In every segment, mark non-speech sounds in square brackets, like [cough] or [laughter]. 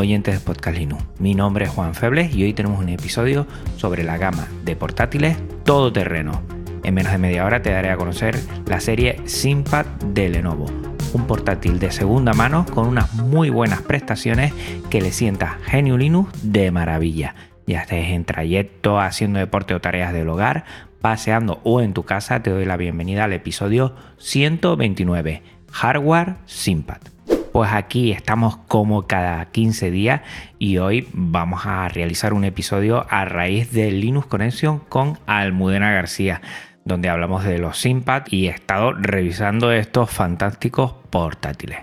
Oyentes de Podcast Linux. Mi nombre es Juan Febles y hoy tenemos un episodio sobre la gama de portátiles todoterreno. En menos de media hora te daré a conocer la serie ThinkPad de Lenovo, un portátil de segunda mano con unas muy buenas prestaciones que le sienta Genio Linux de maravilla. Ya estés en trayecto, haciendo deporte o tareas del hogar, paseando o en tu casa, te doy la bienvenida al episodio 129, Hardware ThinkPad. Pues aquí estamos como cada 15 días y hoy vamos a realizar un episodio a raíz de Linux Connection con Almudena García, donde hablamos de los ThinkPad y he estado revisando estos fantásticos portátiles.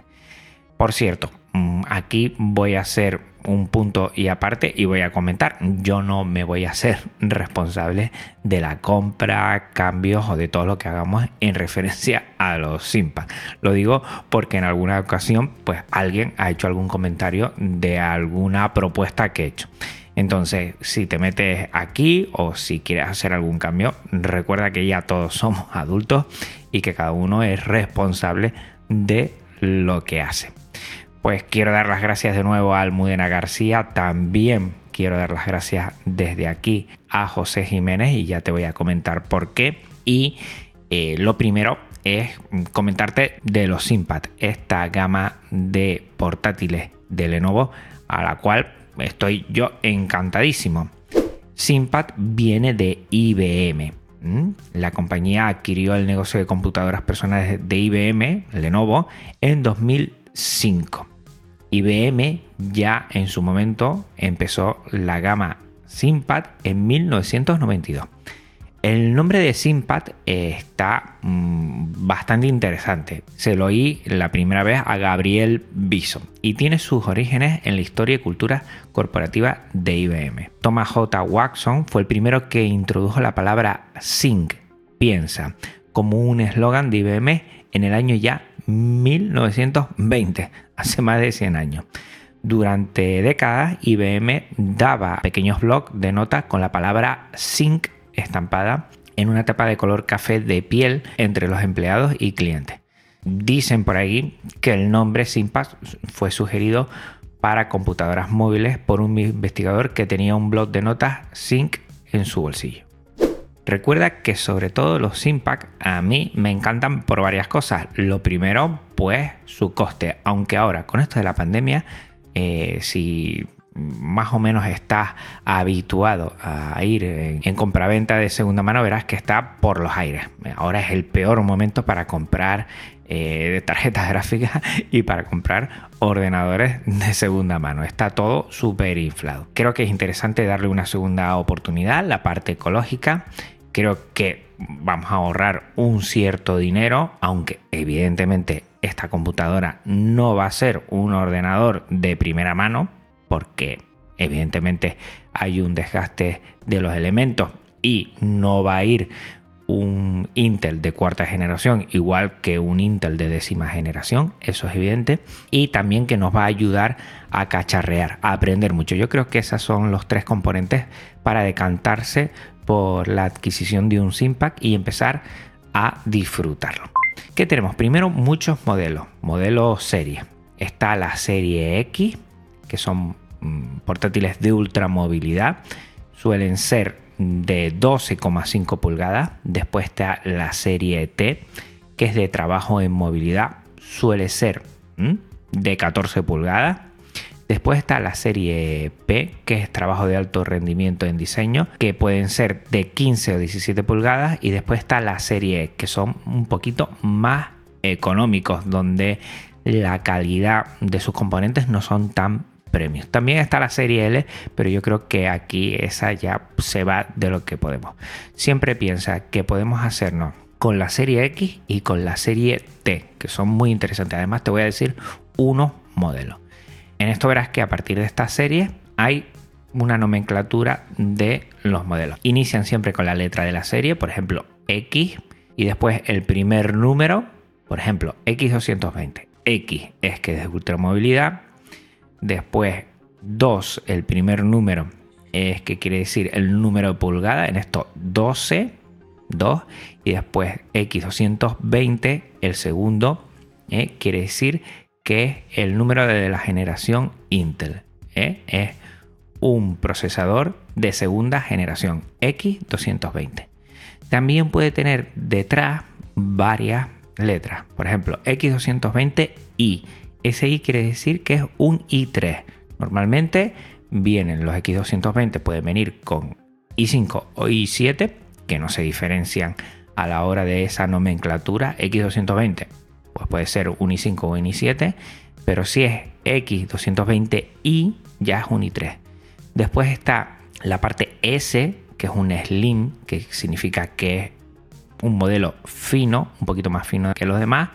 Por cierto, mm, aquí voy a hacer un punto y aparte y voy a comentar. Yo no me voy a ser responsable de la compra, cambios o de todo lo que hagamos en referencia a los Simpa. Lo digo porque en alguna ocasión pues alguien ha hecho algún comentario de alguna propuesta que he hecho. Entonces, si te metes aquí o si quieres hacer algún cambio, recuerda que ya todos somos adultos y que cada uno es responsable de lo que hace. Pues quiero dar las gracias de nuevo a Almudena García, también quiero dar las gracias desde aquí a José Jiménez y ya te voy a comentar por qué. Y eh, lo primero es comentarte de los Simpad, esta gama de portátiles de Lenovo a la cual estoy yo encantadísimo. Simpad viene de IBM. La compañía adquirió el negocio de computadoras personales de IBM, Lenovo, en 2005. IBM ya en su momento empezó la gama ThinkPad en 1992. El nombre de ThinkPad está mmm, bastante interesante. Se lo oí la primera vez a Gabriel Bison y tiene sus orígenes en la historia y cultura corporativa de IBM. Thomas J. Watson fue el primero que introdujo la palabra think, piensa, como un eslogan de IBM en el año ya 1920, hace más de 100 años. Durante décadas, IBM daba pequeños blogs de notas con la palabra Sync estampada en una tapa de color café de piel entre los empleados y clientes. Dicen por ahí que el nombre SyncPad fue sugerido para computadoras móviles por un investigador que tenía un blog de notas Sync en su bolsillo. Recuerda que sobre todo los Simpack a mí me encantan por varias cosas. Lo primero, pues su coste. Aunque ahora con esto de la pandemia, eh, si más o menos estás habituado a ir en, en compraventa de segunda mano, verás que está por los aires. Ahora es el peor momento para comprar eh, tarjetas [laughs] gráficas y para comprar ordenadores de segunda mano. Está todo súper inflado. Creo que es interesante darle una segunda oportunidad, la parte ecológica creo que vamos a ahorrar un cierto dinero, aunque evidentemente esta computadora no va a ser un ordenador de primera mano, porque evidentemente hay un desgaste de los elementos y no va a ir un Intel de cuarta generación igual que un Intel de décima generación, eso es evidente, y también que nos va a ayudar a cacharrear, a aprender mucho. Yo creo que esos son los tres componentes para decantarse por la adquisición de un Simpack y empezar a disfrutarlo. ¿Qué tenemos? Primero muchos modelos, modelos serie. Está la serie X, que son mm, portátiles de ultramovilidad. Suelen ser de 12,5 pulgadas. Después está la serie T, que es de trabajo en movilidad. Suele ser de 14 pulgadas. Después está la serie P, que es trabajo de alto rendimiento en diseño, que pueden ser de 15 o 17 pulgadas. Y después está la serie E, que son un poquito más económicos, donde la calidad de sus componentes no son tan premios. También está la serie L, pero yo creo que aquí esa ya se va de lo que podemos. Siempre piensa que podemos hacernos con la serie X y con la serie T, que son muy interesantes. Además, te voy a decir unos modelos. En esto verás que a partir de esta serie hay una nomenclatura de los modelos. Inician siempre con la letra de la serie, por ejemplo, X, y después el primer número, por ejemplo, X220. X es que es de ultramovilidad. Después 2, el primer número es que quiere decir el número de pulgada, en esto 12, 2. Y después X220, el segundo, eh, quiere decir que es el número de la generación Intel. Eh, es un procesador de segunda generación X220. También puede tener detrás varias letras. Por ejemplo, X220i. Ese i quiere decir que es un i3. Normalmente vienen los X220, pueden venir con i5 o i7, que no se diferencian a la hora de esa nomenclatura. X220 pues puede ser un i5 o un i7, pero si es X220i, ya es un i3. Después está la parte S, que es un slim, que significa que es un modelo fino, un poquito más fino que los demás.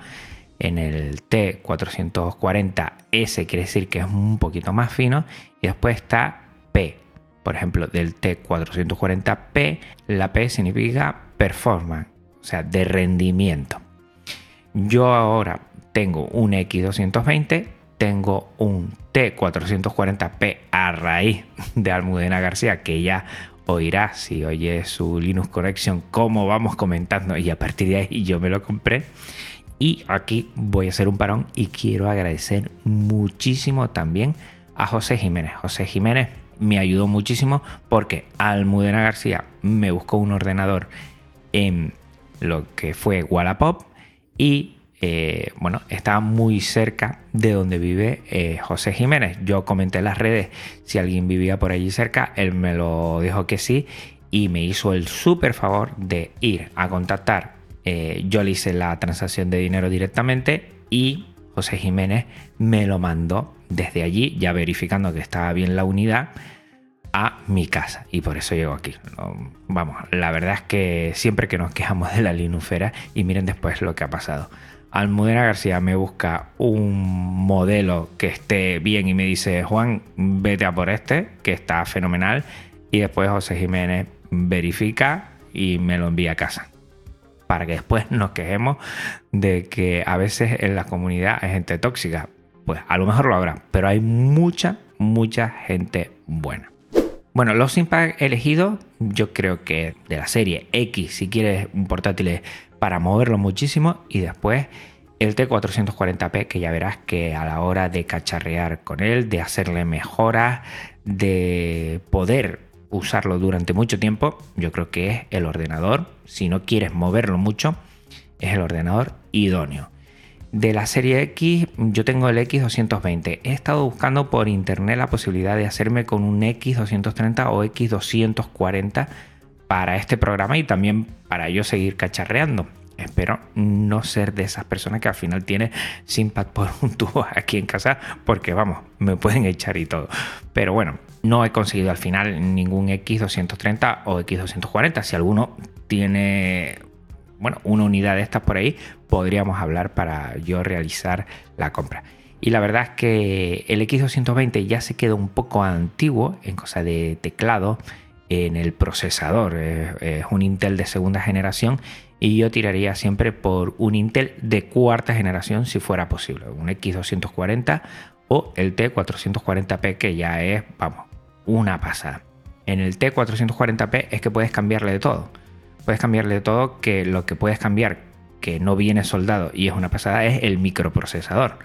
En el T440S quiere decir que es un poquito más fino. Y después está P. Por ejemplo, del T440P, la P significa performance, o sea, de rendimiento. Yo ahora tengo un X220, tengo un T440P a raíz de Almudena García, que ya oirá si oye su Linux Connection cómo vamos comentando y a partir de ahí yo me lo compré. Y aquí voy a hacer un parón y quiero agradecer muchísimo también a José Jiménez. José Jiménez me ayudó muchísimo porque Almudena García me buscó un ordenador en lo que fue Wallapop y eh, bueno, estaba muy cerca de donde vive eh, José Jiménez. Yo comenté en las redes si alguien vivía por allí cerca, él me lo dijo que sí y me hizo el súper favor de ir a contactar. Eh, yo le hice la transacción de dinero directamente y José Jiménez me lo mandó desde allí, ya verificando que estaba bien la unidad, a mi casa. Y por eso llego aquí. Vamos, la verdad es que siempre que nos quejamos de la linufera y miren después lo que ha pasado. Almudena García me busca un modelo que esté bien y me dice, Juan, vete a por este, que está fenomenal. Y después José Jiménez verifica y me lo envía a casa. Para que después nos quejemos de que a veces en la comunidad hay gente tóxica. Pues a lo mejor lo habrá, pero hay mucha, mucha gente buena. Bueno, los Impact elegidos, yo creo que de la serie X, si quieres un portátil para moverlo muchísimo y después el T440p que ya verás que a la hora de cacharrear con él, de hacerle mejoras, de poder usarlo durante mucho tiempo, yo creo que es el ordenador, si no quieres moverlo mucho, es el ordenador idóneo. De la serie X yo tengo el X220. He estado buscando por internet la posibilidad de hacerme con un X230 o X240 para este programa y también para yo seguir cacharreando. Espero no ser de esas personas que al final tiene Simpad por un tubo aquí en casa, porque vamos, me pueden echar y todo. Pero bueno, no he conseguido al final ningún X230 o X240. Si alguno tiene, bueno, una unidad de estas por ahí, podríamos hablar para yo realizar la compra. Y la verdad es que el X220 ya se quedó un poco antiguo en cosa de teclado en el procesador. Es, un Intel de segunda generación y yo tiraría siempre por un Intel de cuarta generación si fuera posible. Un X240 o el T440p que ya es, vamos, una pasada. En el T440p es que puedes cambiarle de todo. Puedes cambiarle todo que lo que puedes cambiar que no viene soldado y es una pasada es el microprocesador.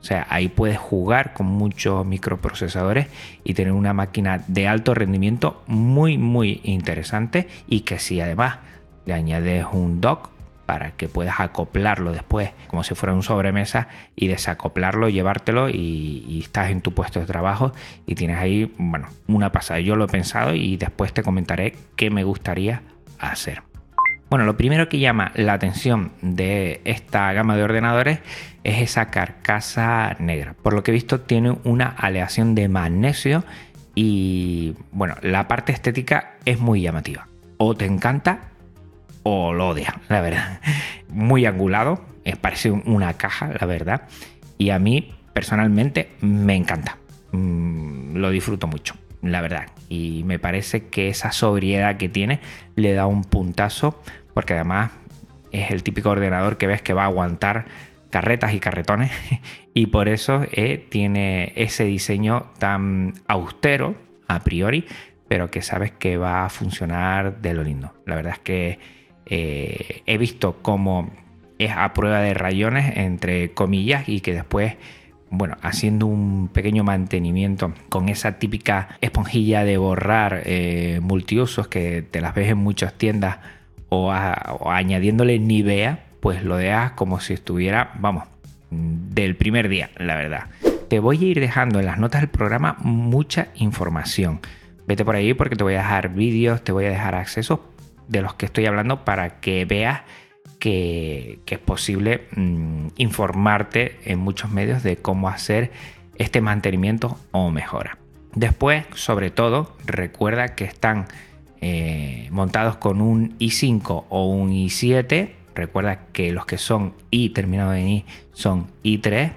O sea, ahí puedes jugar con muchos microprocesadores y tener una máquina de alto rendimiento muy, muy interesante y que si además le añades un dock para que puedas acoplarlo después como si fuera un sobremesa y desacoplarlo, llevártelo y, y, estás en tu puesto de trabajo y tienes ahí, bueno, una pasada. Yo lo he pensado y después te comentaré qué me gustaría hacer. Bueno, lo primero que llama la atención de esta gama de ordenadores es esa carcasa negra. Por lo que he visto tiene una aleación de magnesio y bueno, la parte estética es muy llamativa. O te encanta o lo odias, la verdad. Muy angulado, parece una caja, la verdad. Y a mí personalmente me encanta. Mm, lo disfruto mucho, la verdad. Y me parece que esa sobriedad que tiene le da un puntazo, porque además es el típico ordenador que ves que va a aguantar carretas y carretones [laughs] y por eso eh, tiene ese diseño tan austero a priori, pero que sabes que va a funcionar de lo lindo. La verdad es que eh, he visto cómo es a prueba de rayones, entre comillas, y que después bueno, haciendo un pequeño mantenimiento con esa típica esponjilla de borrar eh, multiusos que te las ves en muchas tiendas o, añadiéndole Nivea, pues lo dejas como si estuviera, vamos, del primer día, la verdad. Te voy a ir dejando en las notas del programa mucha información. Vete por ahí porque te voy a dejar vídeos, te voy a dejar accesos de los que estoy hablando para que veas que, es posible mm, informarte en muchos medios de cómo hacer este mantenimiento o mejora. Después, sobre todo, recuerda que están eh, montados con un i5 o un i7. Recuerda que los que son i terminados en i son i3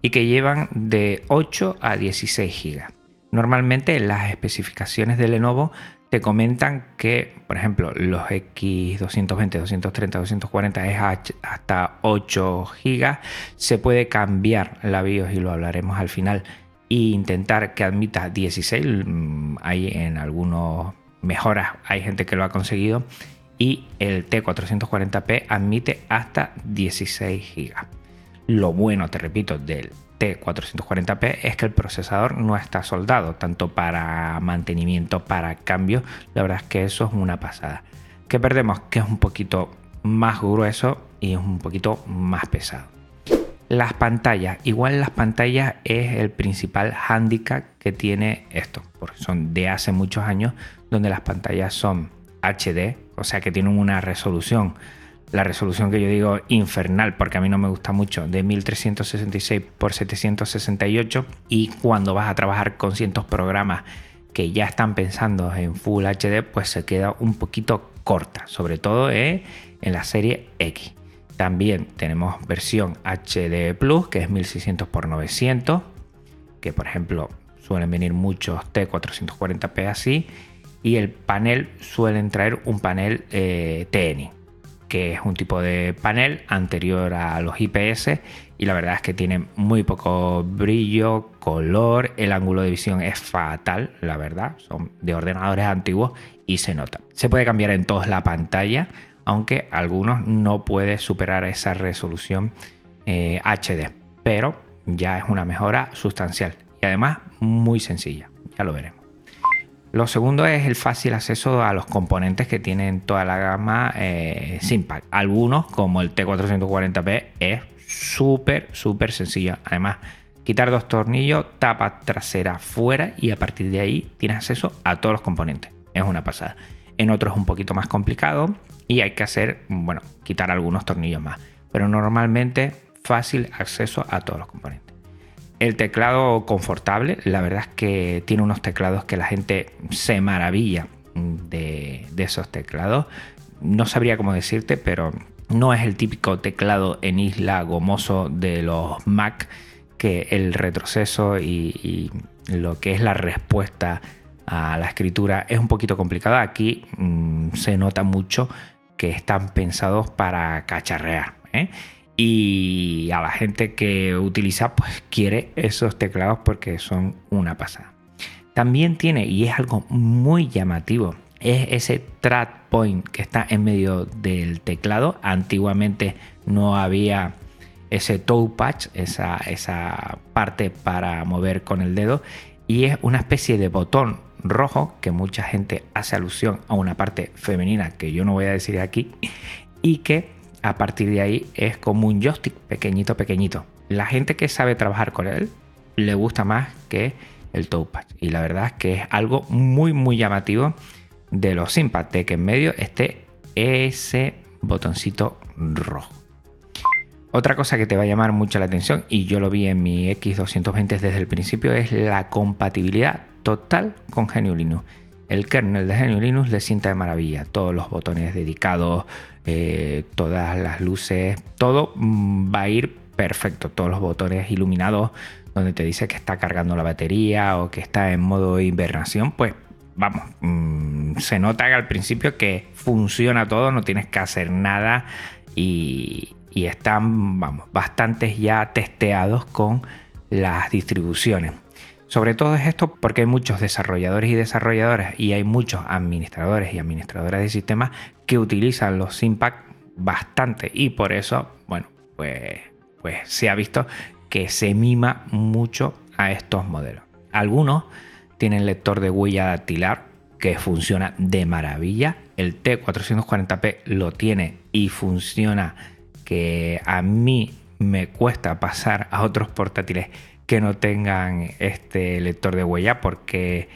y que llevan de 8 a 16 GB. Normalmente las especificaciones de Lenovo te comentan que, por ejemplo, los X220, 230, 240 es hasta 8 GB. Se puede cambiar la BIOS y lo hablaremos al final. E intentar que admita 16. Mm, hay en algunos mejoras, hay gente que lo ha conseguido. Y el T440p admite hasta 16 GB. Lo bueno, te repito, del 440p es que el procesador no está soldado, tanto para mantenimiento, para cambio. La verdad es que eso es una pasada. Que perdemos? Que es un poquito más grueso y es un poquito más pesado. Las pantallas, igual las pantallas es el principal handicap que tiene esto, porque son de hace muchos años donde las pantallas son HD, o sea que tienen una resolución la resolución que yo digo infernal, porque a mí no me gusta mucho, de 1366 por 768 y cuando vas a trabajar con cientos programas que ya están pensando en Full HD, pues se queda un poquito corta, sobre todo en la serie X. También tenemos versión HD Plus, que es 1600 x 900, que por ejemplo suelen venir muchos T440p así, y el panel suelen traer un panel eh, TN que es un tipo de panel anterior a los IPS y la verdad es que tiene muy poco brillo, color, el ángulo de visión es fatal, la verdad, son de ordenadores antiguos y se nota. Se puede cambiar en toda la pantalla, aunque algunos no puede superar esa resolución HD, eh, pero ya es una mejora sustancial y además muy sencilla, ya lo veremos. Lo segundo es el fácil acceso a los componentes que tienen toda la gama eh, Algunos, como el T440p, es súper, súper sencillo. Además, quitar dos tornillos, tapa trasera fuera y a partir de ahí tienes acceso a todos los componentes. Es una pasada. En otros es un poquito más complicado y hay que hacer, bueno, quitar algunos tornillos más. Pero normalmente fácil acceso a todos los componentes. El teclado confortable, la verdad es que tiene unos teclados que la gente se maravilla de, esos teclados. No sabría cómo decirte, pero no es el típico teclado en isla gomoso de los Mac, que el retroceso y, lo que es la respuesta a la escritura es un poquito complicado. Aquí mm, se nota mucho que están pensados para cacharrear. ¿eh? Y a la gente que utiliza pues quiere esos teclados porque son una pasada. También tiene, y es algo muy llamativo, es ese track point que está en medio del teclado. Antiguamente no había ese toe patch, esa, esa parte para mover con el dedo, y es una especie de botón rojo que mucha gente hace alusión a una parte femenina que yo no voy a decir aquí, y que a partir de ahí es como un joystick pequeñito, pequeñito. La gente que sabe trabajar con él le gusta más que el touchpad. Y la verdad es que es algo muy, muy llamativo de los Simpad, de que en medio esté ese botoncito rojo. Otra cosa que te va a llamar mucho la atención, y yo lo vi en mi X220 desde el principio, es la compatibilidad total con GNU Linux. El kernel de GNU Linux le sienta de maravilla. Todos los botones dedicados, eh, todas las luces, todo mm, va a ir perfecto. Todos los botones iluminados donde te dice que está cargando la batería o que está en modo invernación, pues vamos, mm, se nota que al principio que funciona todo, no tienes que hacer nada y, y están, vamos, bastantes ya testeados con las distribuciones. Sobre todo es esto porque hay muchos desarrolladores y desarrolladoras y hay muchos administradores y administradoras de sistemas que utilizan los Simpac bastante y por eso, bueno, pues, pues se ha visto que se mima mucho a estos modelos. Algunos tienen lector de huella dactilar que funciona de maravilla. El T440p lo tiene y funciona que a mí me cuesta pasar a otros portátiles que no tengan este lector de huella porque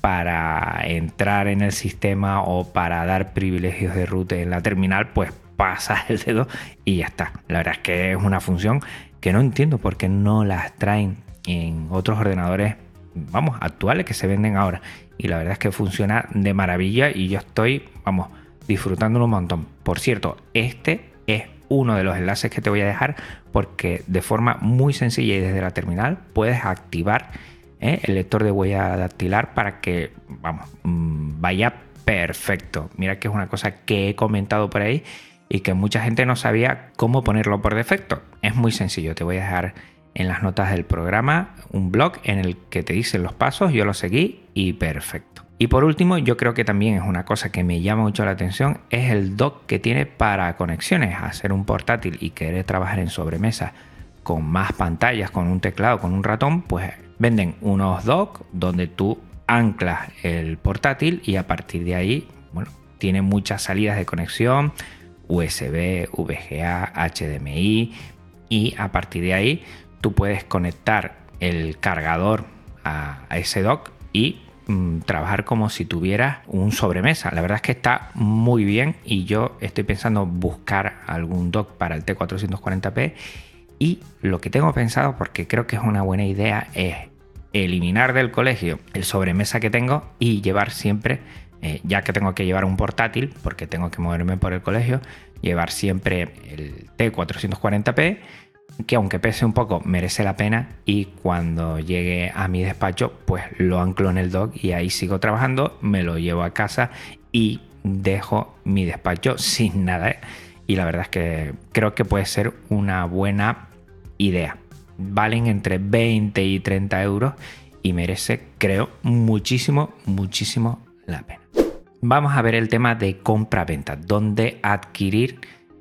para entrar en el sistema o para dar privilegios de root en la terminal pues pasas el dedo y ya está. La verdad es que es una función que no entiendo por qué no las traen en otros ordenadores, vamos, actuales que se venden ahora. Y la verdad es que funciona de maravilla y yo estoy, vamos, disfrutándolo un montón. Por cierto, este es uno de los enlaces que te voy a dejar porque de forma muy sencilla y desde la terminal puedes activar ¿eh? el lector de huella dactilar para que vamos, mm, vaya perfecto. Mira que es una cosa que he comentado por ahí y que mucha gente no sabía cómo ponerlo por defecto. Es muy sencillo, te voy a dejar en las notas del programa un blog en el que te dicen los pasos, yo lo seguí y perfecto. Y por último, yo creo que también es una cosa que me llama mucho la atención, es el dock que tiene para conexiones, hacer un portátil y querer trabajar en sobremesa con más pantallas, con un teclado, con un ratón, pues venden unos docks donde tú anclas el portátil y a partir de ahí, bueno, tiene muchas salidas de conexión, USB, VGA, HDMI y a partir de ahí tú puedes conectar el cargador a, ese dock y Mm, trabajar como si tuvieras un sobremesa. La verdad es que está muy bien y yo estoy pensando buscar algún dock para el T440p y lo que tengo pensado, porque creo que es una buena idea, es eliminar del colegio el sobremesa que tengo y llevar siempre, eh, ya que tengo que llevar un portátil, porque tengo que moverme por el colegio, llevar siempre el T440p que aunque pese un poco merece la pena y cuando llegue a mi despacho pues lo anclo en el dock y ahí sigo trabajando, me lo llevo a casa y dejo mi despacho sin nada. ¿eh? Y la verdad es que creo que puede ser una buena idea. Valen entre 20 y 30 euros y merece, creo, muchísimo, muchísimo la pena. Vamos a ver el tema de compra-venta, donde adquirir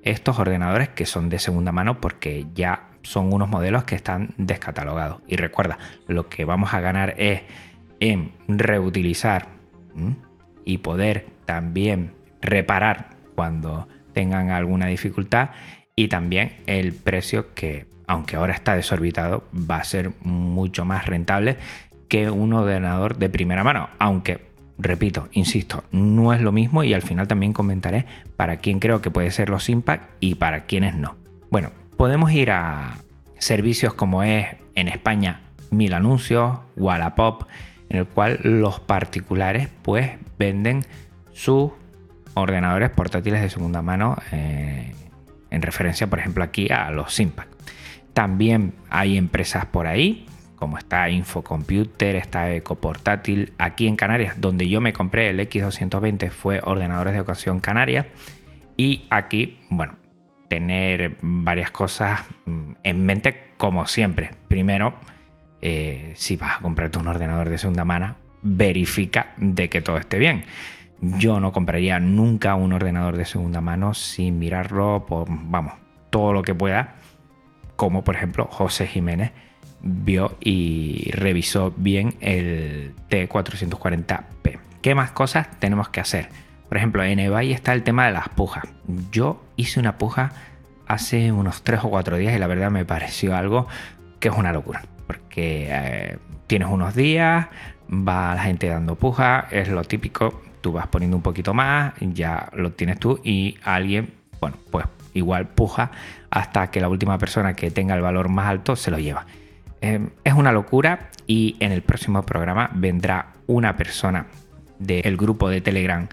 estos ordenadores que son de segunda mano porque ya son unos modelos que están descatalogados. Y recuerda, lo que vamos a ganar es en reutilizar y poder también reparar cuando tengan alguna dificultad y también el precio que aunque ahora está desorbitado va a ser mucho más rentable que un ordenador de primera mano aunque repito, insisto, no es lo mismo y al final también comentaré para quién creo que puede ser los Impact y para quiénes no. Bueno, podemos ir a servicios como es en España Mil Anuncios, Wallapop, en el cual los particulares pues venden sus ordenadores portátiles de segunda mano eh, en referencia por ejemplo aquí a los Impact. También hay empresas por ahí como está Infocomputer, está Ecoportátil. Aquí en Canarias, donde yo me compré el X220 fue ordenadores de ocasión Canaria. Y aquí, bueno, tener varias cosas mm, en mente como siempre. Primero, eh, si vas a comprarte un ordenador de segunda mano, verifica de que todo esté bien. Yo no compraría nunca un ordenador de segunda mano sin mirarlo por, vamos, todo lo que pueda, como por ejemplo José Jiménez vio y revisó bien el T440p. ¿Qué más cosas tenemos que hacer? Por ejemplo, en eBay está el tema de las pujas. Yo hice una puja hace unos 3 o 4 días y la verdad me pareció algo que es una locura. Porque eh, tienes unos días, va la gente dando puja, es lo típico tú vas poniendo un poquito más, ya lo tienes tú y alguien, bueno, pues igual puja hasta que la última persona que tenga el valor más alto se lo lleva. Em, es una locura y en el próximo programa vendrá una persona del grupo de Telegram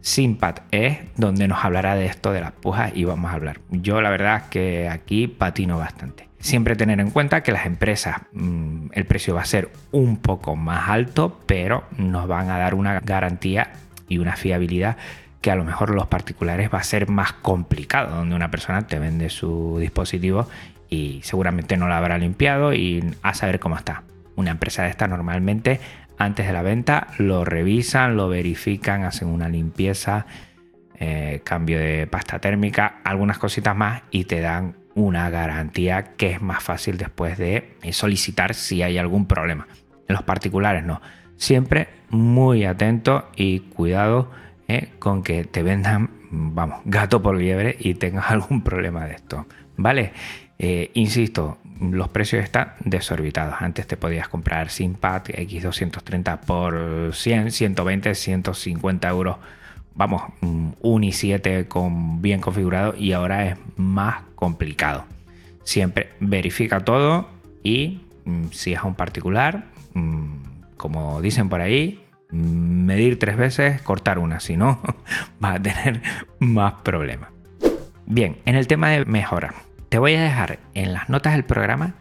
Simpat es donde nos hablará de esto de las pujas y vamos a hablar. Yo la verdad que aquí patino bastante. Siempre tener en cuenta que las empresas mm, el precio va a ser un poco más alto, pero nos van a dar una garantía y una fiabilidad que a lo mejor los particulares va a ser más complicado, donde una persona te vende su dispositivo y seguramente no lo habrá limpiado y a saber cómo está. Una empresa de esta normalmente antes de la venta lo revisan, lo verifican, hacen una limpieza, eh, cambio de pasta térmica, algunas cositas más y te dan una garantía que es más fácil después de solicitar si hay algún problema. En los particulares no. Siempre muy atento y cuidado eh, con que te vendan, vamos, gato por liebre y tengas [laughs] algún problema de esto. ¿Vale? Eh, insisto, los precios están desorbitados. Antes te podías comprar Simpad X230 por 100, 120, 150 euros. Vamos, un i7 con bien configurado y ahora es más complicado. Siempre verifica todo y mm, si es a un particular, mm, como dicen por ahí, medir tres veces, cortar una, si no, [laughs] va a tener [laughs] más problemas. Bien, en el tema de mejora, te voy a dejar en las notas del programa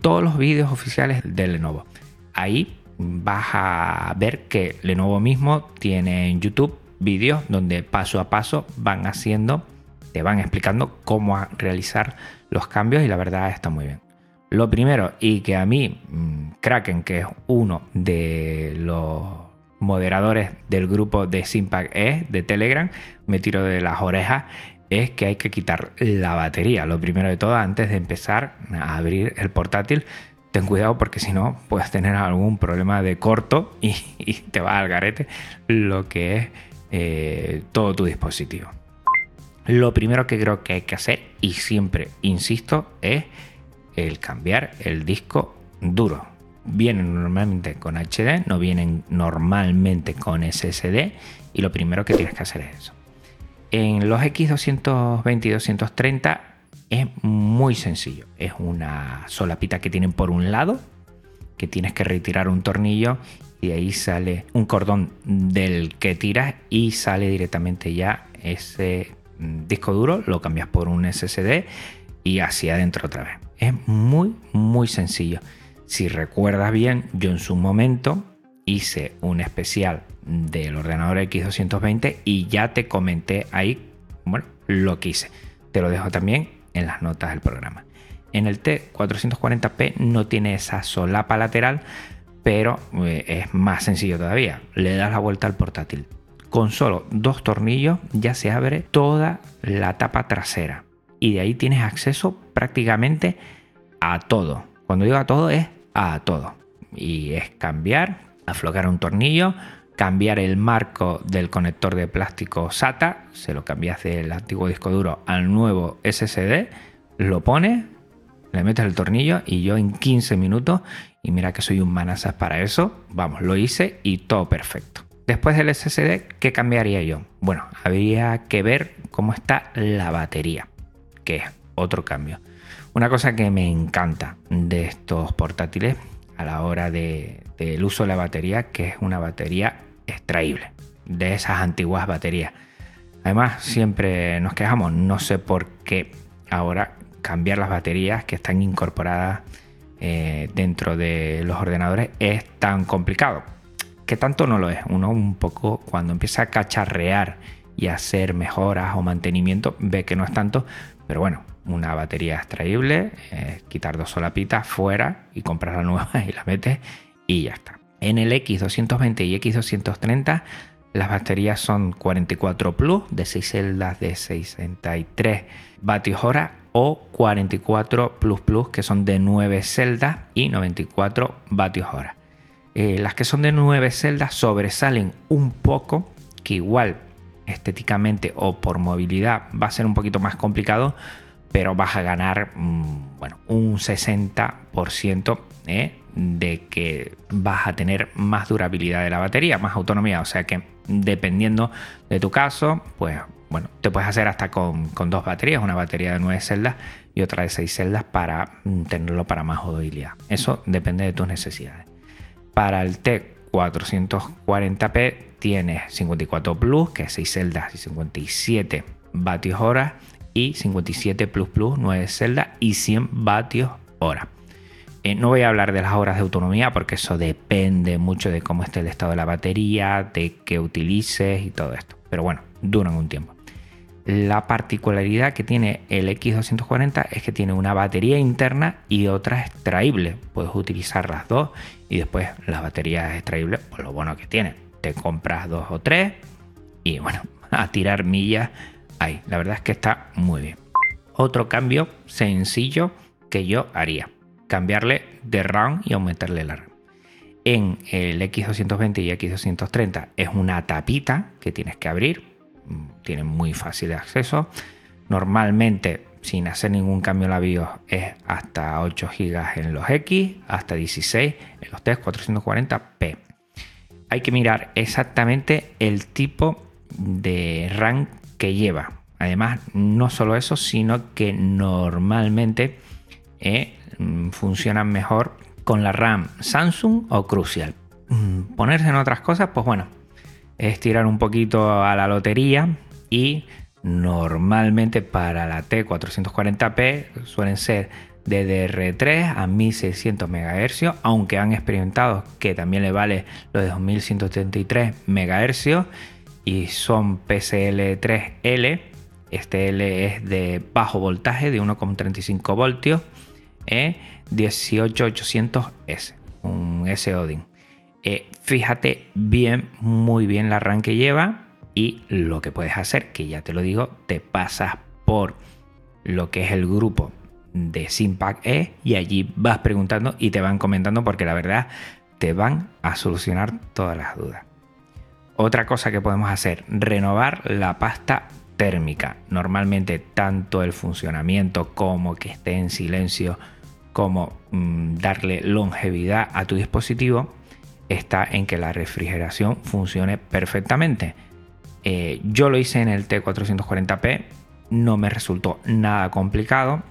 todos los vídeos oficiales de Lenovo. Ahí vas a ver que Lenovo mismo tiene en YouTube vídeos donde paso a paso van haciendo, te van explicando cómo realizar los cambios y la verdad está muy bien. Lo primero, y que a mí, mm, Kraken, que es uno de los moderadores del grupo de Simpac E de Telegram, me tiro de las orejas, es que hay que quitar la batería. Lo primero de todo, antes de empezar a abrir el portátil, ten cuidado porque si no puedes tener algún problema de corto y, [laughs] te va al garete lo que es eh, todo tu dispositivo. Lo primero que creo que hay que hacer, y siempre insisto, es el cambiar el disco duro. Vienen normalmente con HD, no vienen normalmente con SSD, y lo primero que tienes que hacer es eso. En los X220 y 230 es muy sencillo. Es una solapita que tienen por un lado, que tienes que retirar un tornillo y ahí sale un cordón del que tiras y sale directamente ya ese mm, disco duro, lo cambias por un SSD y hacia adentro otra vez. Es muy, muy sencillo. Si recuerdas bien, yo en su momento hice un especial del ordenador X220 y ya te comenté ahí, bueno, lo que hice. Te lo dejo también en las notas del programa. En el T440p no tiene esa solapa lateral, pero eh, es más sencillo todavía. Le das la vuelta al portátil. Con solo dos tornillos ya se abre toda la tapa trasera. Y de ahí tienes acceso prácticamente a todo. Cuando digo a todo es a todo. Y es cambiar, aflojar un tornillo, cambiar el marco del conector de plástico SATA, se lo cambias del antiguo disco duro al nuevo SSD, lo pones, le metes el tornillo y yo en 15 minutos, y mira que soy un manazas para eso, vamos, lo hice y todo perfecto. Después del SSD, ¿qué cambiaría yo? Bueno, habría que ver cómo está la batería, que es otro cambio. Una cosa que me encanta de estos portátiles a la hora del uso de la batería, que es una batería extraíble de esas antiguas baterías. Además, siempre nos quejamos, no sé por qué ahora cambiar las baterías que están incorporadas eh, dentro de los ordenadores es tan complicado. Que tanto no lo es. Uno un poco cuando empieza a cacharrear y hacer mejoras o mantenimiento ve que no es tanto. Pero bueno, una batería extraíble, eh, quitar dos solapitas fuera y comprar la nueva [laughs] y la metes y ya está. En el X220 y X230 las baterías son 44 Plus de 6 celdas de 63 vatios hora o 44 Plus Plus que son de 9 celdas y 94 vatios hora. Eh, las que son de 9 celdas sobresalen un poco, que igual estéticamente o por movilidad va a ser un poquito más complicado, pero vas a ganar mm, bueno, un 60% ¿eh? de que vas a tener más durabilidad de la batería, más autonomía. O sea que dependiendo de tu caso, pues bueno, te puedes hacer hasta con, dos baterías, una batería de 9 celdas y otra de 6 celdas para mm, tenerlo para más durabilidad. Eso depende de tus necesidades. Para el T440p tienes 54 Plus, que es 6 celdas y 57 vatios hora, y 57 Plus Plus, 9 celdas y 100 vatios hora. Eh, no voy a hablar de las horas de autonomía porque eso depende mucho de cómo esté el estado de la batería, de qué utilices y todo esto. Pero bueno, duran un tiempo. La particularidad que tiene el X240 es que tiene una batería interna y otra extraíble. Puedes utilizar las dos y después las baterías extraíbles, pues lo bueno que tiene. Te compras dos o tres y bueno, [laughs] a tirar millas La verdad es que está muy bien. Otro cambio sencillo que yo haría cambiarle de RAM y aumentarle la RAM. En el X220 y X230 es una tapita que tienes que abrir, mm, tiene muy fácil de acceso. Normalmente, sin hacer ningún cambio en la BIOS, es hasta 8 GB en los X, hasta 16 en los T440p. Hay que mirar exactamente el tipo de RAM lleva. Además, no solo eso, sino que normalmente eh, Mm, funcionan mejor con la RAM Samsung o Crucial. Mm, ponerse en otras cosas, pues bueno, es tirar un poquito a la lotería y normalmente para la T440p suelen ser DDR3 a 1600 MHz, aunque han experimentado que también le vale los de 2173 MHz y son PCL3L. Este L es de bajo voltaje de 1,35 voltios e 18800S, un S Odin. Eh, fíjate bien, muy bien la RAM que lleva y lo que puedes hacer, que ya te lo digo, te pasas por lo que es el grupo de Simpac E y allí vas preguntando y te van comentando porque la verdad te van a solucionar todas las dudas. Otra cosa que podemos hacer, renovar la pasta térmica. Normalmente tanto el funcionamiento como que esté en silencio como mm, darle longevidad a tu dispositivo está en que la refrigeración funcione perfectamente. Eh, yo lo hice en el T440p, no me resultó nada complicado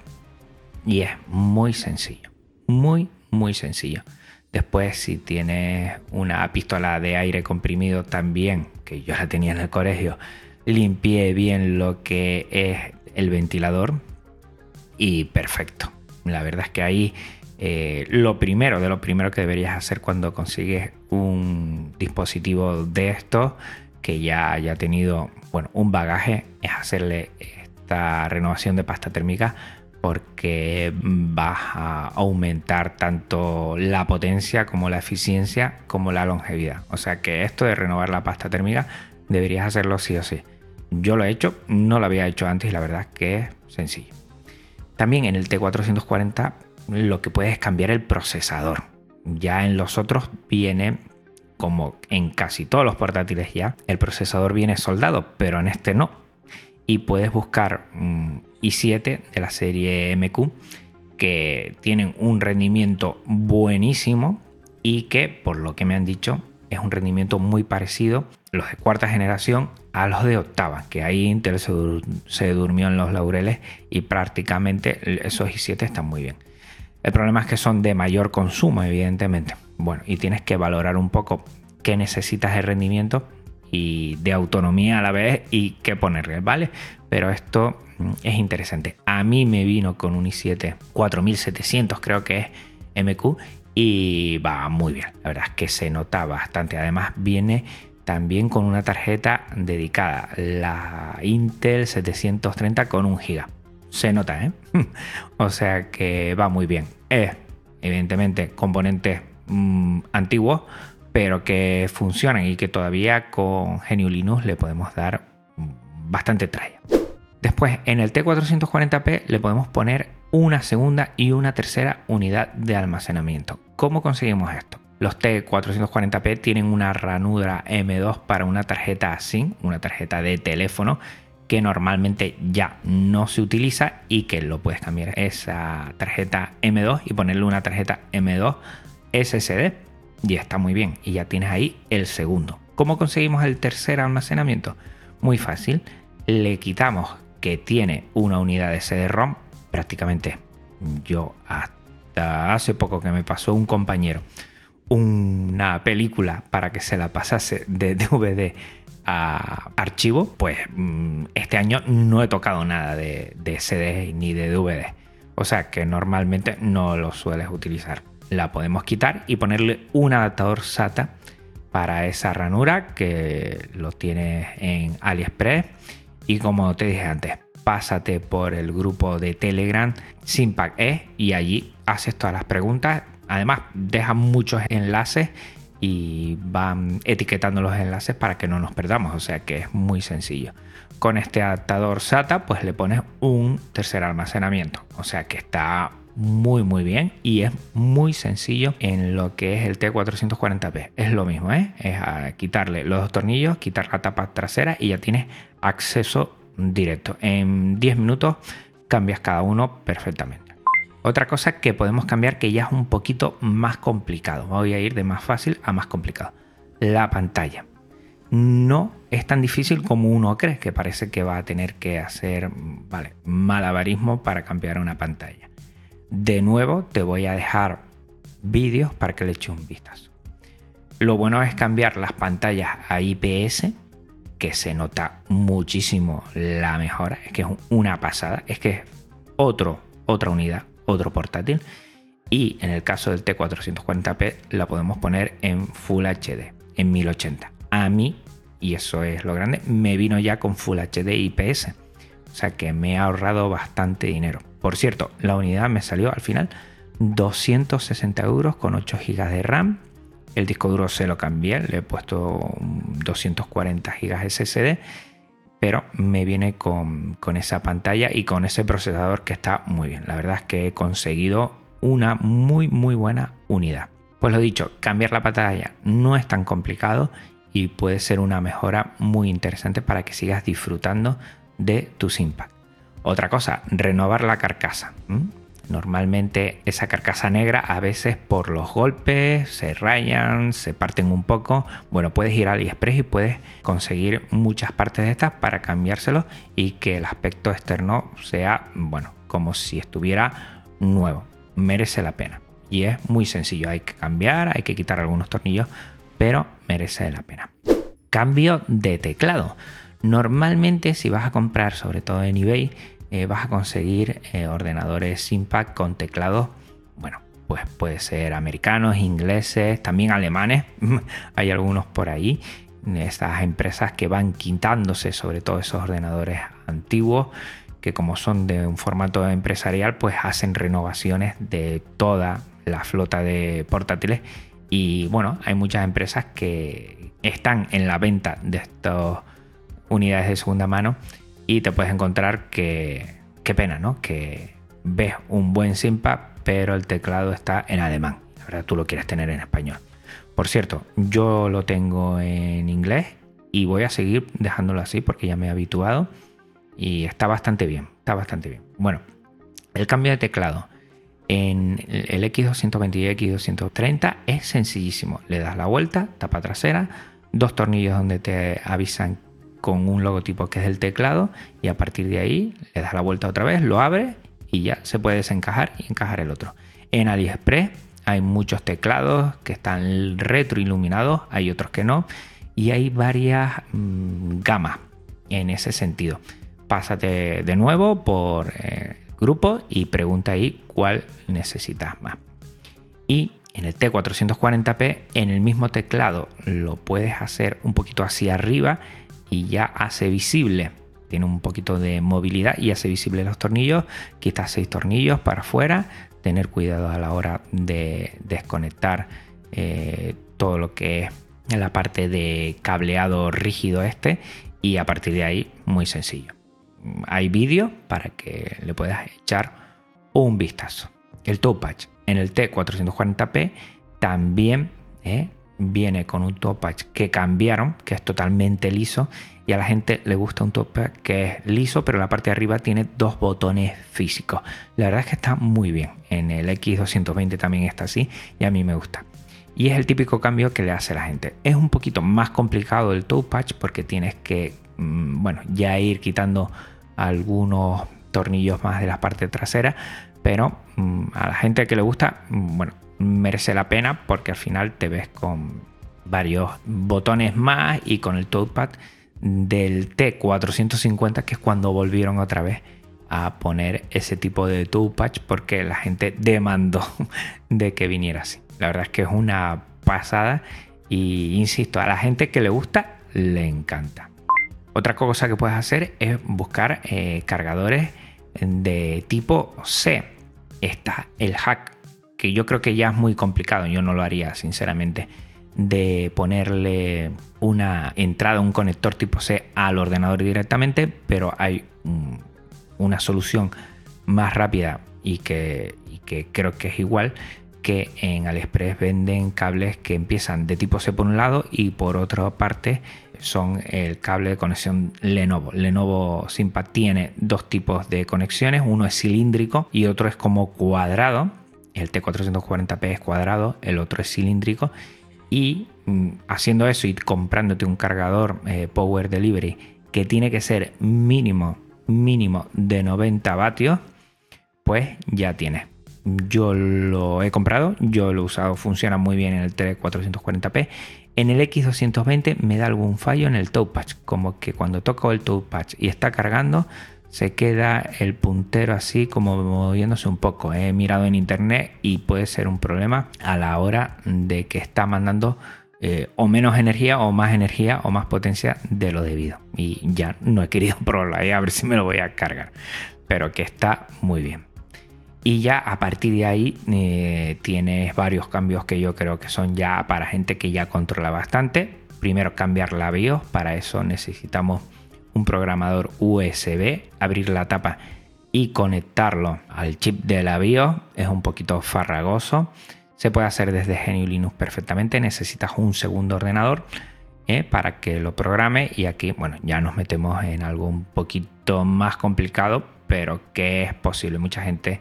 y es muy sencillo, muy, muy sencillo. Después, si tienes una pistola de aire comprimido también, que yo la tenía en el colegio, limpié bien lo que es el ventilador y perfecto. La verdad es que ahí eh, lo primero, de lo primero que deberías hacer cuando consigues un dispositivo de estos que ya haya tenido bueno, un bagaje es hacerle esta renovación de pasta térmica porque vas a aumentar tanto la potencia como la eficiencia como la longevidad. O sea que esto de renovar la pasta térmica deberías hacerlo sí o sí. Yo lo he hecho, no lo había hecho antes y la verdad es que es sencillo. También en el T440 lo que puedes es cambiar el procesador. Ya en los otros viene, como en casi todos los portátiles ya, el procesador viene soldado, pero en este no. Y puedes buscar un i7 de la serie MQ que tienen un rendimiento buenísimo y que, por lo que me han dicho, es un rendimiento muy parecido, los de cuarta generación, a los de octava, que ahí Intel se, durmió en los laureles y prácticamente esos i7 están muy bien. El problema es que son de mayor consumo, evidentemente. Bueno, y tienes que valorar un poco qué necesitas de rendimiento y de autonomía a la vez y qué ponerle, ¿vale? Pero esto mm, es interesante. A mí me vino con un i7 4700, creo que es MQ, y va muy bien. La verdad es que se nota bastante. Además viene también con una tarjeta dedicada, la Intel 730 con un GB. Se nota, ¿eh? [laughs] o sea que va muy bien. Es, evidentemente, componentes mm, antiguos, pero que funcionan y que todavía con GNU Linux le podemos dar bastante tralla. Después, en el T440p le podemos poner una segunda y una tercera unidad de almacenamiento. ¿Cómo conseguimos esto? Los T440p tienen una ranura M2 para una tarjeta SIM, una tarjeta de teléfono que normalmente ya no se utiliza y que lo puedes cambiar esa tarjeta M2 y ponerle una tarjeta M2 SSD y está muy bien. Y ya tienes ahí el segundo. ¿Cómo conseguimos el tercer almacenamiento? Muy fácil. Le quitamos que tiene una unidad de CD-ROM. Prácticamente yo hasta hace poco que me pasó un compañero una película para que se la pasase de DVD a archivo, pues mm, este año no he tocado nada de, de CD ni de DVD. O sea que normalmente no lo sueles utilizar. La podemos quitar y ponerle un adaptador SATA para esa ranura que lo tienes en AliExpress. Y como te dije antes, pásate por el grupo de Telegram Simpac E y allí haces todas las preguntas. Además, dejan muchos enlaces y van etiquetando los enlaces para que no nos perdamos. O sea que es muy sencillo. Con este adaptador SATA, pues le pones un tercer almacenamiento. O sea que está muy muy bien y es muy sencillo en lo que es el T440p. Es lo mismo, ¿eh? es quitarle los dos tornillos, quitar la tapa trasera y ya tienes acceso directo. En 10 minutos cambias cada uno perfectamente. Otra cosa que podemos cambiar que ya es un poquito más complicado. Voy a ir de más fácil a más complicado. La pantalla. No es tan difícil como uno cree, que parece que va a tener que hacer vale, malabarismo para cambiar una pantalla. De nuevo, te voy a dejar vídeos para que le eches un vistazo. Lo bueno es cambiar las pantallas a IPS, que se nota muchísimo la mejora. Es que es una pasada. Es que es otro, otra unidad, otro portátil. Y en el caso del T440p la podemos poner en Full HD, en 1080. A mí, y eso es lo grande, me vino ya con Full HD IPS. O sea que me ha ahorrado bastante dinero. Por cierto, la unidad me salió al final 260 euros con 8 GB de RAM. El disco duro se lo cambié, le he puesto 240 GB SSD pero me viene con, esa pantalla y con ese procesador que está muy bien. La verdad es que he conseguido una muy muy buena unidad. Pues lo dicho, cambiar la pantalla no es tan complicado y puede ser una mejora muy interesante para que sigas disfrutando de tus Impact. Otra cosa, renovar la carcasa. Normalmente esa carcasa negra a veces por los golpes se rayan, se parten un poco. Bueno, puedes ir a AliExpress y puedes conseguir muchas partes de estas para cambiárselo y que el aspecto externo sea, bueno, como si estuviera nuevo. Merece la pena. Y es muy sencillo, hay que cambiar, hay que quitar algunos tornillos, pero merece la pena. Cambio de teclado. Normalmente si vas a comprar, sobre todo en eBay, eh, vas a conseguir eh, ordenadores Impact con teclados, bueno, pues puede ser americanos, ingleses, también alemanes, [laughs] hay algunos por ahí, estas empresas que van quitándose sobre todo esos ordenadores antiguos que como son de un formato empresarial pues hacen renovaciones de toda la flota de portátiles. Y bueno hay muchas empresas que están en la venta de estas unidades de segunda mano y te puedes encontrar que, qué pena, ¿no? Que ves un buen Simpa, pero el teclado está en alemán. La tú lo quieres tener en español. Por cierto, yo lo tengo en inglés y voy a seguir dejándolo así porque ya me he habituado y está bastante bien, está bastante bien. Bueno, el cambio de teclado en el X220 y X230 es sencillísimo. Le das la vuelta, tapa trasera, dos tornillos donde te avisan con un logotipo que es el teclado y a partir de ahí le das la vuelta otra vez, lo abres y ya se puede desencajar y encajar el otro. En AliExpress hay muchos teclados que están retroiluminados, hay otros que no y hay varias mm, gamas en ese sentido. Pásate de nuevo por eh, grupo y pregunta ahí cuál necesitas más. Y en el T440p, en el mismo teclado, lo puedes hacer un poquito hacia arriba y ya hace visible. Tiene un poquito de movilidad y hace visible los tornillos. Quita seis tornillos para afuera. Tener cuidado a la hora de desconectar eh, todo lo que es la parte de cableado rígido este. Y a partir de ahí, muy sencillo. Hay vídeo para que le puedas echar un vistazo. El Touchpad en el T440p también eh, viene con un touchpad que cambiaron, que es totalmente liso, y a la gente le gusta un touchpad que es liso, pero la parte de arriba tiene dos botones físicos. La verdad es que está muy bien. En el X220 también está así y a mí me gusta. Y es el típico cambio que le hace la gente. Es un poquito más complicado el touchpad porque tienes que, mm, bueno, ya ir quitando algunos tornillos más de la parte trasera, pero mm, a la gente que le gusta, mm, bueno, merece la pena porque al final te ves con varios botones más y con el touchpad del T450 que es cuando volvieron otra vez a poner ese tipo de touchpad porque la gente demandó [laughs] de que viniera así. La verdad es que es una pasada y insisto, a la gente que le gusta le encanta. Otra cosa que puedes hacer es buscar eh, cargadores de tipo C. Está el hack, que yo creo que ya es muy complicado, yo no lo haría sinceramente, de ponerle una entrada, un conector tipo C al ordenador directamente, pero hay una solución más rápida y que, y que creo que es igual que en AliExpress venden cables que empiezan de tipo C por un lado y por otra parte son el cable de conexión Lenovo. Lenovo Simpa tiene dos tipos de conexiones, uno es cilíndrico y otro es como cuadrado. El T440p es cuadrado, el otro es cilíndrico. Y mm, haciendo eso y comprándote un cargador eh, Power Delivery que tiene que ser mínimo, mínimo de 90 vatios, pues ya tienes. Yo lo he comprado, yo lo he usado, funciona muy bien en el T440p en el X220 me da algún fallo en el touchpad, como que cuando toco el touchpad y está cargando, se queda el puntero así como moviéndose un poco. He mirado en internet y puede ser un problema a la hora de que está mandando eh, o menos energía o más energía o más potencia de lo debido. Y ya no he querido [laughs] probarlo ahí a ver si me lo voy a cargar. Pero que está muy bien. Y ya a partir de ahí eh, tienes varios cambios que yo creo que son ya para gente que ya controla bastante. Primero cambiar la BIOS, para eso necesitamos un programador USB, abrir la tapa y conectarlo al chip de la BIOS. Es un poquito farragoso. Se puede hacer desde GNU Linux perfectamente. Necesitas un segundo ordenador eh, para que lo programe. Y aquí, bueno, ya nos metemos en algo un poquito más complicado, pero que es posible. Mucha gente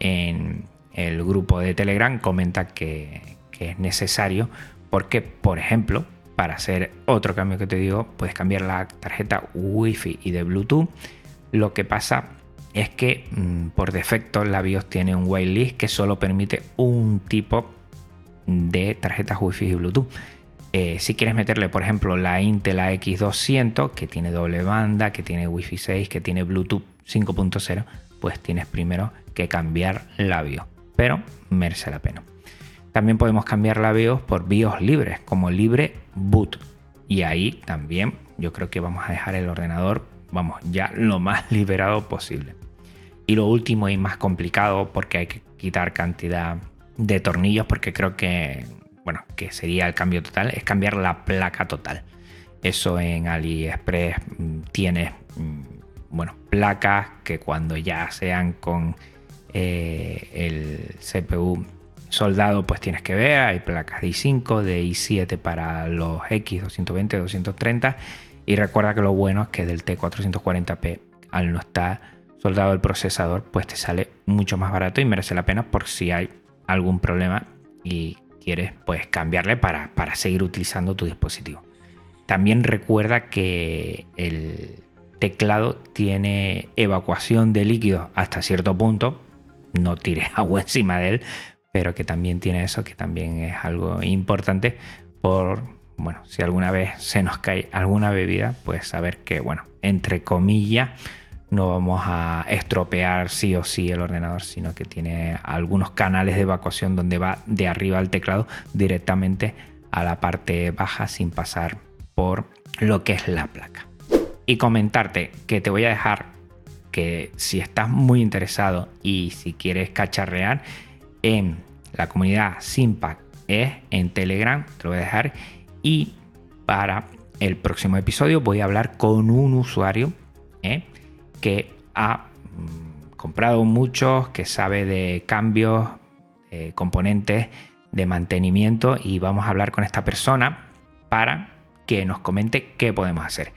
en el grupo de Telegram comenta que, es necesario porque, por ejemplo, para hacer otro cambio que te digo, puedes cambiar la tarjeta Wi-Fi y de Bluetooth. Lo que pasa es que mm, por defecto la BIOS tiene un whitelist que solo permite un tipo de tarjetas Wi-Fi y Bluetooth. Eh, si quieres meterle, por ejemplo, la Intel X200, que tiene doble banda, que tiene Wi-Fi 6, que tiene Bluetooth 5.0, pues tienes primero que cambiar la BIOS, pero merece la pena. También podemos cambiar la BIOS por BIOS libres, como libre boot. Y ahí también yo creo que vamos a dejar el ordenador, vamos, ya lo más [laughs] liberado posible. Y lo último y más complicado, porque hay que quitar cantidad de tornillos, porque creo que, bueno, que sería el cambio total, es cambiar la placa total. Eso en AliExpress mm, tiene mm, bueno, placas que cuando ya sean con eh, el CPU soldado, pues tienes que ver. Hay placas de i5, de i7 para los X220, 230. Y recuerda que lo bueno es que del T440p, al no estar soldado el procesador, pues te sale mucho más barato y merece la pena por si hay algún problema y quieres pues cambiarle para, para seguir utilizando tu dispositivo. También recuerda que el, teclado tiene evacuación de líquido hasta cierto punto. No tires [laughs] agua encima de él, pero que también tiene eso, que también es algo importante por, bueno, si alguna vez se nos cae alguna bebida, pues saber que, bueno, entre comillas, no vamos a estropear sí o sí el ordenador, sino que tiene algunos canales de evacuación donde va de arriba al teclado directamente a la parte baja sin pasar por lo que es la placa. Y comentarte que te voy a dejar que si estás muy interesado y si quieres cacharrear en la comunidad Simpac es en Telegram, te lo voy a dejar. Y para el próximo episodio voy a hablar con un usuario ¿eh? que ha mm, comprado muchos, que sabe de cambios, componentes de mantenimiento y vamos a hablar con esta persona para que nos comente qué podemos hacer.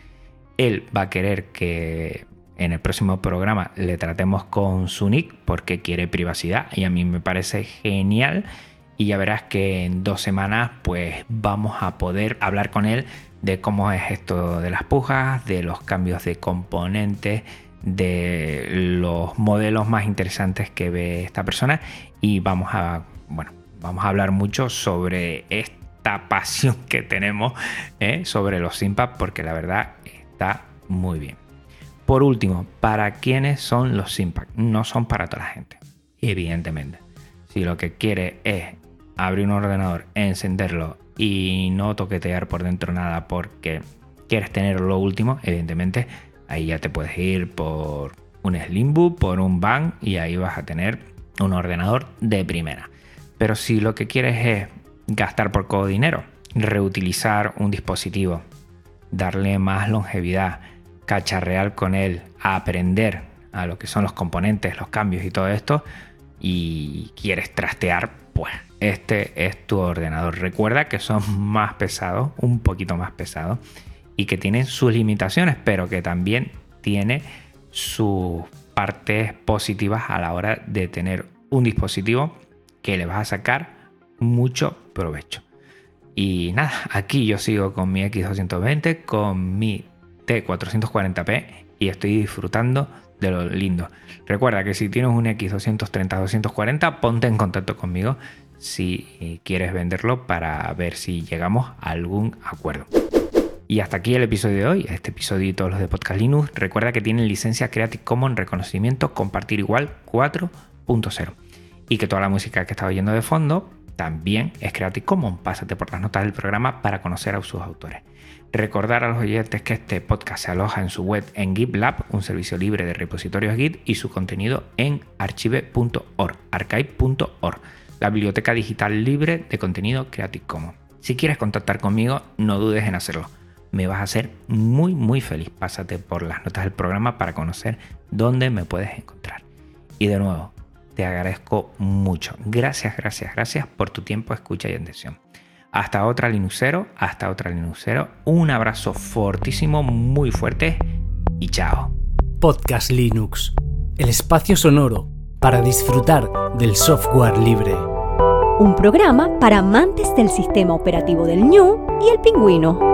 Él va a querer que en el próximo programa le tratemos con su nick porque quiere privacidad y a mí me parece genial y ya verás que en dos semanas pues vamos a poder hablar con él de cómo es esto de las pujas, de los cambios de componentes, de los modelos más interesantes que ve esta persona y vamos a, bueno, vamos a hablar mucho sobre esta [laughs] pasión que tenemos ¿eh? sobre los Simpad porque la verdad está muy bien. Por último, ¿para quiénes son los Simpad? No son para toda la gente, evidentemente. Si lo que quiere es abrir un ordenador, encenderlo y no toquetear por dentro nada porque quieres tener lo último, evidentemente, ahí ya te puedes ir por un Slimbook, por un Bang y ahí vas a tener un ordenador de primera. Pero si lo que quieres es gastar por poco dinero, reutilizar un dispositivo, darle más longevidad, cacharrear con él, aprender a lo que son los componentes, los cambios y todo esto, y quieres trastear, pues este es tu ordenador. Recuerda que son [laughs] más pesados, un poquito más pesados, y que tienen sus limitaciones, pero que también tiene sus partes positivas a la hora de tener un dispositivo que le vas a sacar mucho provecho. Y nada, aquí yo sigo con mi X220, con mi T440p y estoy disfrutando de lo lindo. Recuerda que si tienes un X230-240, ponte en contacto conmigo si eh, quieres venderlo para ver si llegamos a algún acuerdo. Y hasta aquí el episodio de hoy, este episodio y todos los de Podcast Linux. Recuerda que tienen licencia Creative Commons reconocimiento compartir igual 4.0 y que toda la música que estaba oyendo de fondo también es Creative Commons. Pásate por las notas del programa para conocer a sus autores. Recordar a los oyentes que este podcast se aloja en su web en GitLab, un servicio libre de repositorios Git, y su contenido en archive.org, archive.org, la biblioteca digital libre de contenido Creative Commons. Si quieres contactar conmigo, no dudes en hacerlo. Me vas a hacer muy muy feliz. Pásate por las notas del programa para conocer dónde me puedes encontrar. Y de nuevo, te agradezco mucho. Gracias, gracias, gracias por tu tiempo, escucha y atención. Hasta otra Linuxero, hasta otra Linuxero. Un abrazo fortísimo, muy fuerte y chao. Podcast Linux, el espacio sonoro para disfrutar del software libre. Un programa para amantes del sistema operativo del ñu y el pingüino.